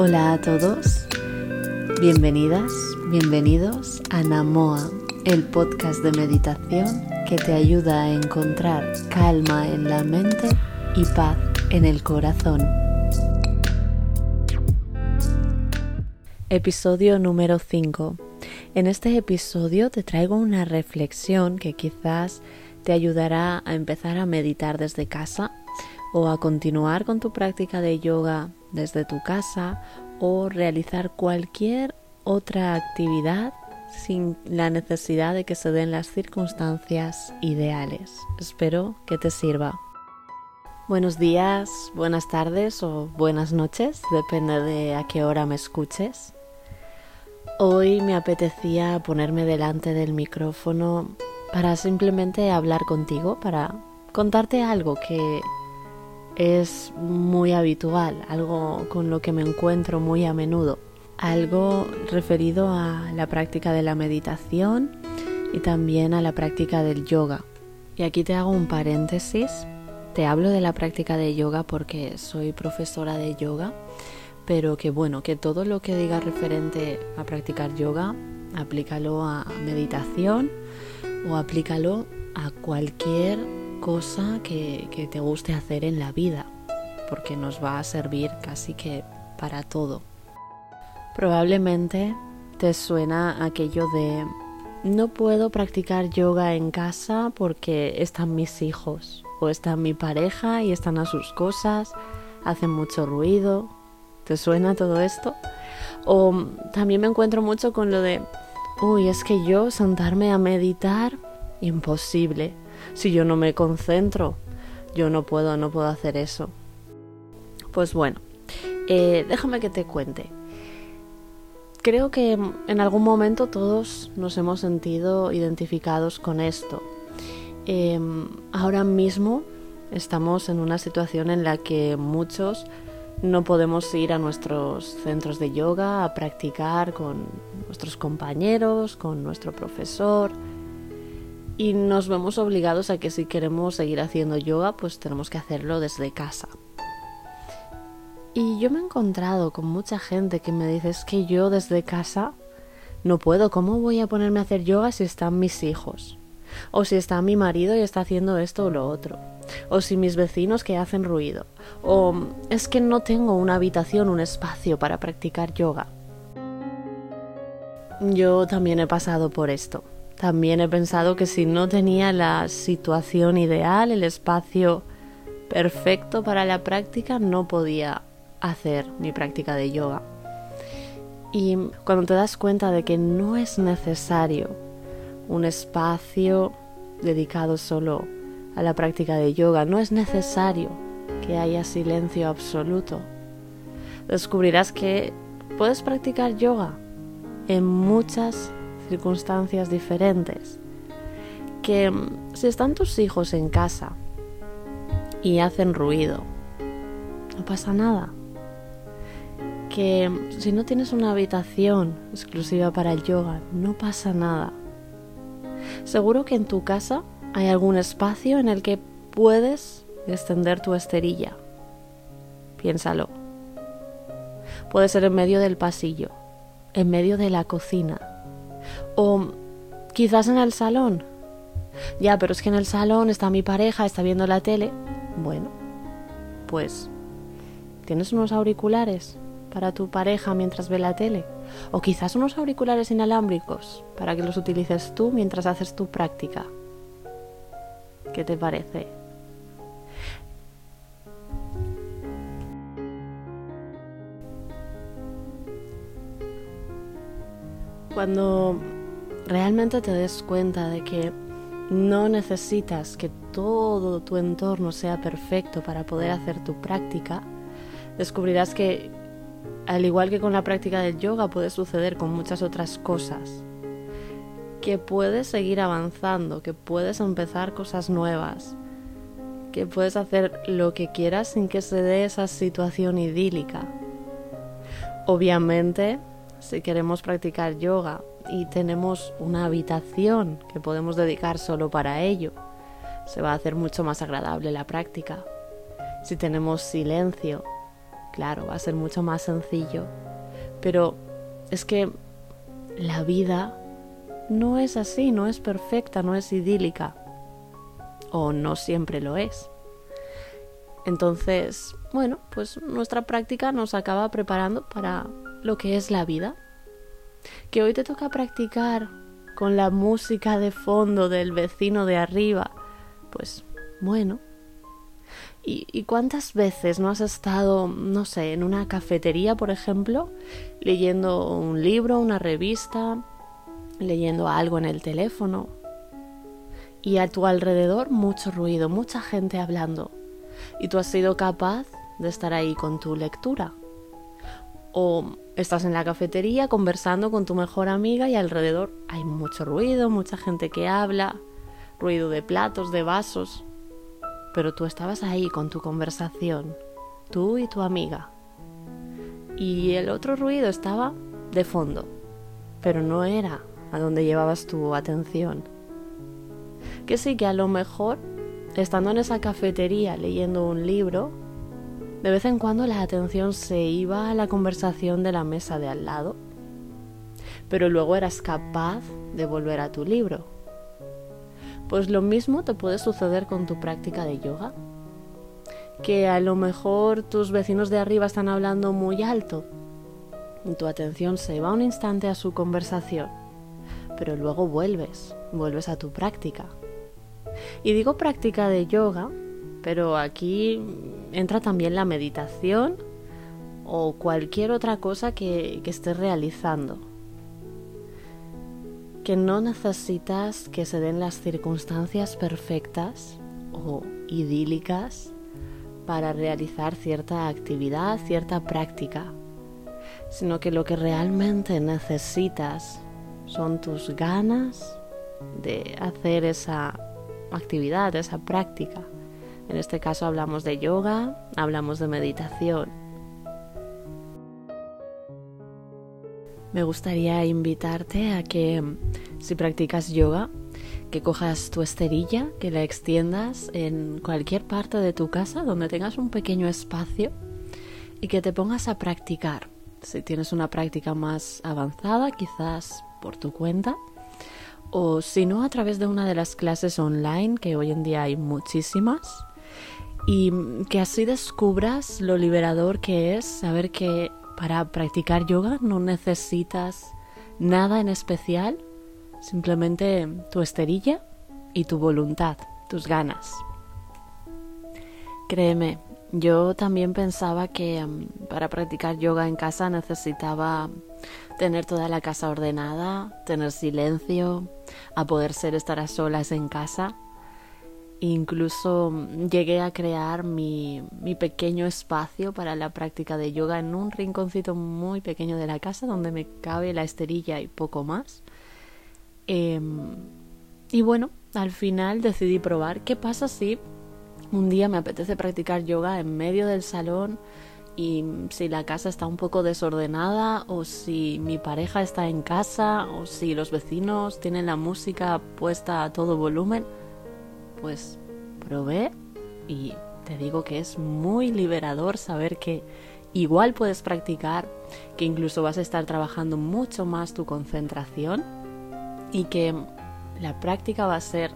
Hola a todos, bienvenidas, bienvenidos a Namoa, el podcast de meditación que te ayuda a encontrar calma en la mente y paz en el corazón. Episodio número 5. En este episodio te traigo una reflexión que quizás te ayudará a empezar a meditar desde casa o a continuar con tu práctica de yoga desde tu casa o realizar cualquier otra actividad sin la necesidad de que se den las circunstancias ideales. Espero que te sirva. Buenos días, buenas tardes o buenas noches, depende de a qué hora me escuches. Hoy me apetecía ponerme delante del micrófono para simplemente hablar contigo, para contarte algo que es muy habitual, algo con lo que me encuentro muy a menudo, algo referido a la práctica de la meditación y también a la práctica del yoga. Y aquí te hago un paréntesis, te hablo de la práctica de yoga porque soy profesora de yoga, pero que bueno, que todo lo que diga referente a practicar yoga, aplícalo a meditación o aplícalo a cualquier cosa que, te guste hacer en la vida, porque nos va a servir casi que para todo. Probablemente te suena aquello de no puedo practicar yoga en casa porque están mis hijos o está mi pareja y están a sus cosas, hacen mucho ruido. ¿Te suena todo esto? O también me encuentro mucho con lo de, uy, es que yo sentarme a meditar, imposible si yo no me concentro, yo no puedo, no puedo hacer eso. Pues bueno, eh, déjame que te cuente. Creo que en algún momento todos nos hemos sentido identificados con esto. Em, ahora mismo estamos en una situación en la que muchos no podemos ir a nuestros centros de yoga a practicar con nuestros compañeros, con nuestro profesor, y nos vemos obligados a que si queremos seguir haciendo yoga, pues tenemos que hacerlo desde casa. Y yo me he encontrado con mucha gente que me dice es que yo desde casa no puedo, ¿cómo voy a ponerme a hacer yoga si están mis hijos? O si está mi marido y está haciendo esto o lo otro. O si mis vecinos que hacen ruido. O es que no tengo una habitación, un espacio para practicar yoga. Yo también he pasado por esto. También he pensado que si no tenía la situación ideal, el espacio perfecto para la práctica, no podía hacer mi práctica de yoga. Y cuando te das cuenta de que no es necesario un espacio dedicado solo a la práctica de yoga, no es necesario que haya silencio absoluto, descubrirás que puedes practicar yoga en muchas circunstancias diferentes. Que mm, si están tus hijos en casa y hacen ruido, no pasa nada. Que mm, si no tienes una habitación exclusiva para el yoga, no pasa nada. Seguro que en tu casa hay algún espacio en el que puedes extender tu esterilla. Piénsalo. Puede ser en medio del pasillo, en medio de la cocina, o quizás en el salón. Ya, pero es que en el salón está mi pareja, está viendo la tele. Bueno, pues tienes unos auriculares para tu pareja mientras ve la tele. O quizás unos auriculares inalámbricos para que los utilices tú mientras haces tu práctica. ¿Qué te parece? Cuando realmente te des cuenta de que no necesitas que todo tu entorno sea perfecto para poder hacer tu práctica, descubrirás que, al igual que con la práctica del yoga, puede suceder con muchas otras cosas. Que puedes seguir avanzando, que puedes empezar cosas nuevas, que puedes hacer lo que quieras sin que se dé esa situación idílica. Obviamente, si queremos practicar yoga y tenemos una habitación que podemos dedicar solo para ello, se va a hacer mucho más agradable la práctica. Si tenemos silencio, claro, va a ser mucho más sencillo. Pero es que la vida no es así, no es perfecta, no es idílica. O no siempre lo es. Entonces, bueno, pues nuestra práctica nos acaba preparando para lo que es la vida. Que hoy te toca practicar con la música de fondo del vecino de arriba. Pues bueno. ¿Y, cuántas veces no has estado, no sé, en una cafetería, por ejemplo, leyendo un libro, una revista, leyendo algo en el teléfono? Y a tu alrededor mucho ruido, mucha gente hablando. Y tú has sido capaz de estar ahí con tu lectura. O estás en la cafetería conversando con tu mejor amiga y alrededor hay mucho ruido, mucha gente que habla, ruido de platos, de vasos. Pero tú estabas ahí con tu conversación, tú y tu amiga. Y el otro ruido estaba de fondo, pero no era a donde llevabas tu atención. Que sí que a lo mejor, estando en esa cafetería leyendo un libro, de vez en cuando la atención se iba a la conversación de la mesa de al lado, pero luego eras capaz de volver a tu libro. Pues lo mismo te puede suceder con tu práctica de yoga, que a lo mejor tus vecinos de arriba están hablando muy alto tu atención se va un instante a su conversación, pero luego vuelves, vuelves a tu práctica. Y digo práctica de yoga pero aquí entra también la meditación o cualquier otra cosa que, estés realizando. Que no necesitas que se den las circunstancias perfectas o idílicas para realizar cierta actividad, cierta práctica, sino que lo que realmente necesitas son tus ganas de hacer esa actividad, esa práctica. En este caso hablamos de yoga, hablamos de meditación. Me gustaría invitarte a que si practicas yoga, que cojas tu esterilla, que la extiendas en cualquier parte de tu casa donde tengas un pequeño espacio y que te pongas a practicar. Si tienes una práctica más avanzada, quizás por tu cuenta, o si no, a través de una de las clases online, que hoy en día hay muchísimas, y que así descubras lo liberador que es saber que para practicar yoga no necesitas nada en especial, simplemente tu esterilla y tu voluntad, tus ganas. Créeme, yo también pensaba que mm, para practicar yoga en casa necesitaba tener toda la casa ordenada, tener silencio, a poder ser estar a solas en casa Incluso llegué a crear mi, pequeño espacio para la práctica de yoga en un rinconcito muy pequeño de la casa donde me cabe la esterilla y poco más. Em, y bueno, al final decidí probar qué pasa si un día me apetece practicar yoga en medio del salón y si la casa está un poco desordenada o si mi pareja está en casa o si los vecinos tienen la música puesta a todo volumen pues probé y te digo que es muy liberador saber que igual puedes practicar, que incluso vas a estar trabajando mucho más tu concentración y que la práctica va a ser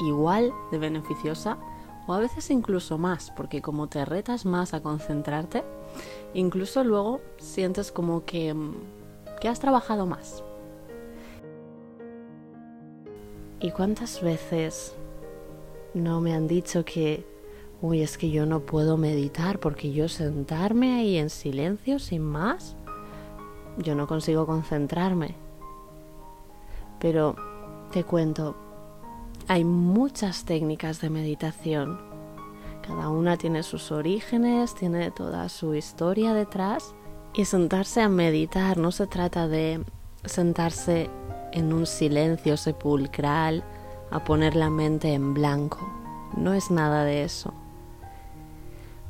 igual de beneficiosa o a veces incluso más, porque como te retas más a concentrarte, incluso luego sientes como que, que has trabajado más. ¿Y cuántas veces no me han dicho que, uy, es que yo no puedo meditar porque yo sentarme ahí en silencio sin más, yo no consigo concentrarme. Pero te cuento, hay muchas técnicas de meditación. Cada una tiene sus orígenes, tiene toda su historia detrás. Y sentarse a meditar no se trata de sentarse en un silencio sepulcral a poner la mente en blanco. No es nada de eso.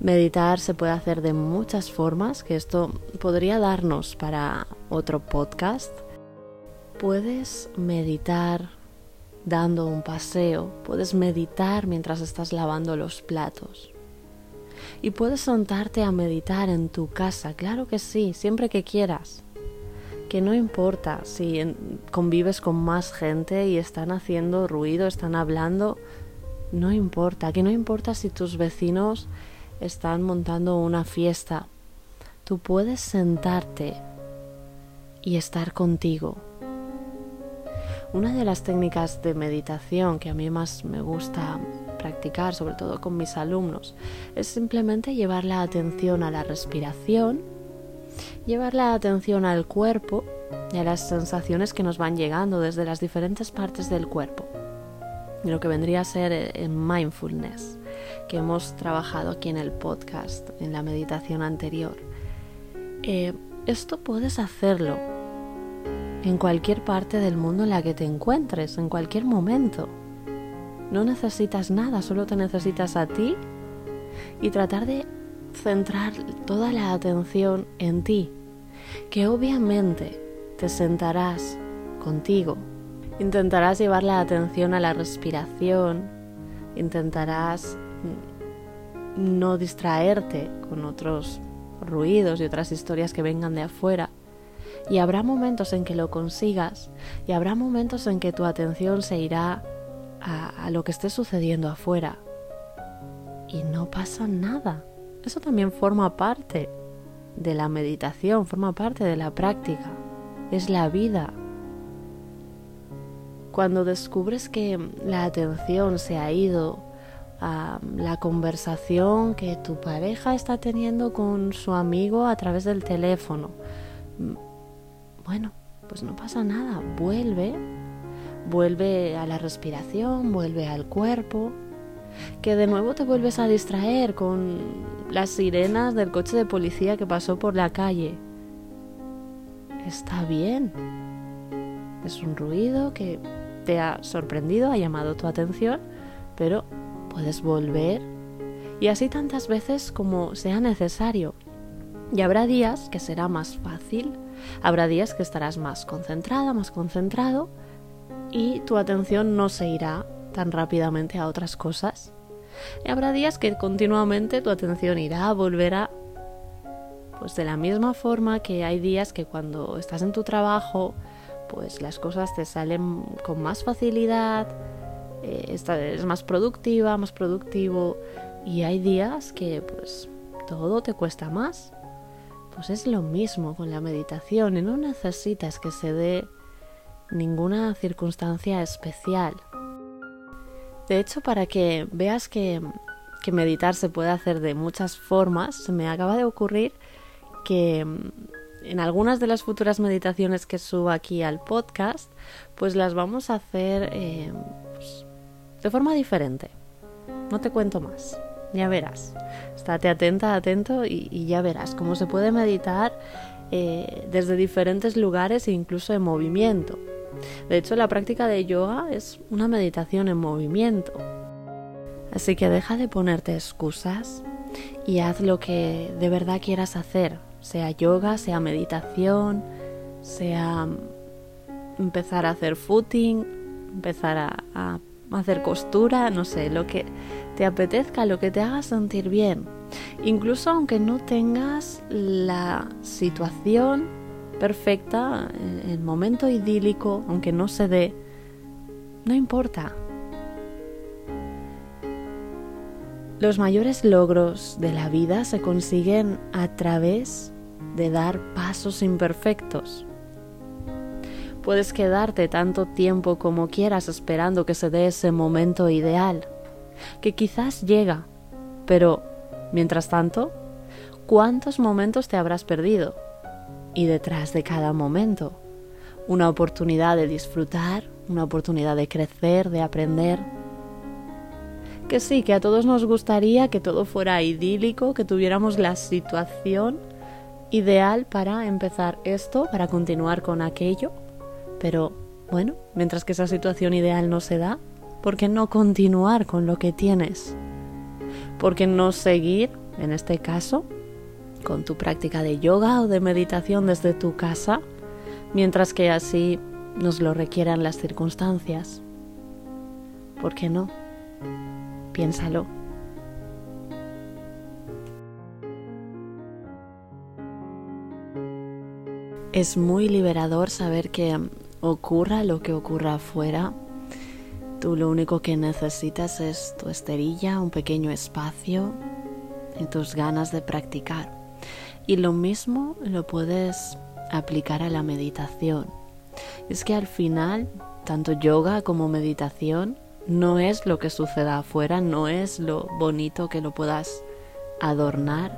Meditar se puede hacer de muchas formas, que esto podría darnos para otro podcast. Puedes meditar dando un paseo, puedes meditar mientras estás lavando los platos, Y puedes sentarte a meditar en tu casa, claro que sí, siempre que quieras. Que no importa si convives con más gente y están haciendo ruido, están hablando, no importa, que no importa si tus vecinos están montando una fiesta. Tú puedes sentarte y estar contigo. Una de las técnicas de meditación que a mí más me gusta practicar, sobre todo con mis alumnos, es simplemente llevar la atención a la respiración, llevar la atención al cuerpo y a las sensaciones que nos van llegando desde las diferentes partes del cuerpo. Lo que vendría a ser en mindfulness, que hemos trabajado aquí en el podcast, en la meditación anterior. Eh, esto puedes hacerlo en cualquier parte del mundo en la que te encuentres, en cualquier momento. No necesitas nada, solo te necesitas a ti y tratar de centrar toda la atención en ti, que obviamente te sentarás contigo, intentarás llevar la atención a la respiración, intentarás no distraerte con otros ruidos y otras historias que vengan de afuera. Y habrá momentos en que lo consigas y habrá momentos en que tu atención se irá a, lo que esté sucediendo afuera. Y no pasa nada. Eso también forma parte de la meditación, forma parte de la práctica. Es la vida. Cuando descubres que la atención se ha ido a la conversación que tu pareja está teniendo con su amigo a través del teléfono, bueno, pues no pasa nada, vuelve vuelve a la respiración, vuelve al cuerpo, que de nuevo te vuelves a distraer con las sirenas del coche de policía que pasó por la calle. Está bien. Es un ruido que te ha sorprendido, ha llamado tu atención, pero puedes volver y así tantas veces como sea necesario. Y habrá días que será más fácil, habrá días que estarás más concentrada, más concentrado, y tu atención no se irá tan rápidamente a otras cosas. Y habrá días que continuamente tu atención irá, volverá. Pues de la misma forma que hay días que cuando estás en tu trabajo, pues las cosas te salen con más facilidad, eh, eres más productiva, más productivo, y hay días que pues todo te cuesta más. Pues es lo mismo con la meditación y no necesitas que se dé ninguna circunstancia especial. De hecho, para que veas que, meditar se puede hacer de muchas formas, se me acaba de ocurrir que mm, en algunas de las futuras meditaciones que subo aquí al podcast, pues las vamos a hacer eh, pues, de forma diferente. No te cuento más, ya verás. Estate atenta, atento y, ya verás cómo se puede meditar eh, desde diferentes lugares e incluso en movimiento. De hecho, la práctica de yoga es una meditación en movimiento. Así que deja de ponerte excusas y haz lo que de verdad quieras hacer, sea yoga, sea meditación, sea empezar a hacer footing, empezar a, hacer costura, no sé, lo que te apetezca, lo que te haga sentir bien. Incluso aunque no tengas la situación perfecta, el momento idílico, aunque no se dé, no importa. Los mayores logros de la vida se consiguen a través de dar pasos imperfectos. Puedes quedarte tanto tiempo como quieras esperando que se dé ese momento ideal, que quizás llega, pero, mientras tanto, ¿cuántos momentos te habrás perdido? Y detrás de cada momento una oportunidad de disfrutar, una oportunidad de crecer, de aprender. Que sí, que a todos nos gustaría que todo fuera idílico, que tuviéramos la situación ideal para empezar esto, para continuar con aquello, pero bueno, mientras que esa situación ideal no se da, ¿por qué no continuar con lo que tienes? ¿Por qué no seguir, en este caso, con tu práctica de yoga o de meditación desde tu casa, mientras que así nos lo requieran las circunstancias. ¿Por qué no? Piénsalo. Es muy liberador saber que um, ocurra lo que ocurra afuera, tú lo único que necesitas es tu esterilla, un pequeño espacio y tus ganas de practicar. Y lo mismo lo puedes aplicar a la meditación. Es que al final, tanto yoga como meditación no es lo que suceda afuera, no es lo bonito que lo puedas adornar,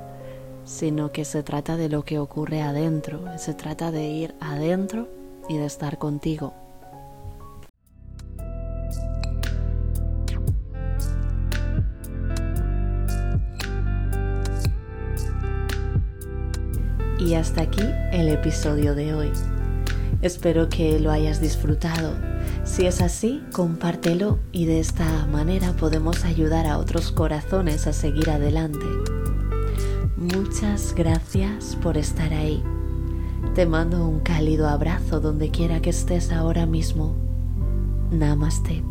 sino que se trata de lo que ocurre adentro, se trata de ir adentro y de estar contigo. Y hasta aquí el episodio de hoy. Espero que lo hayas disfrutado. Si es así, compártelo y de esta manera podemos ayudar a otros corazones a seguir adelante. Muchas gracias por estar ahí. Te mando un cálido abrazo donde quiera que estés ahora mismo. Namaste.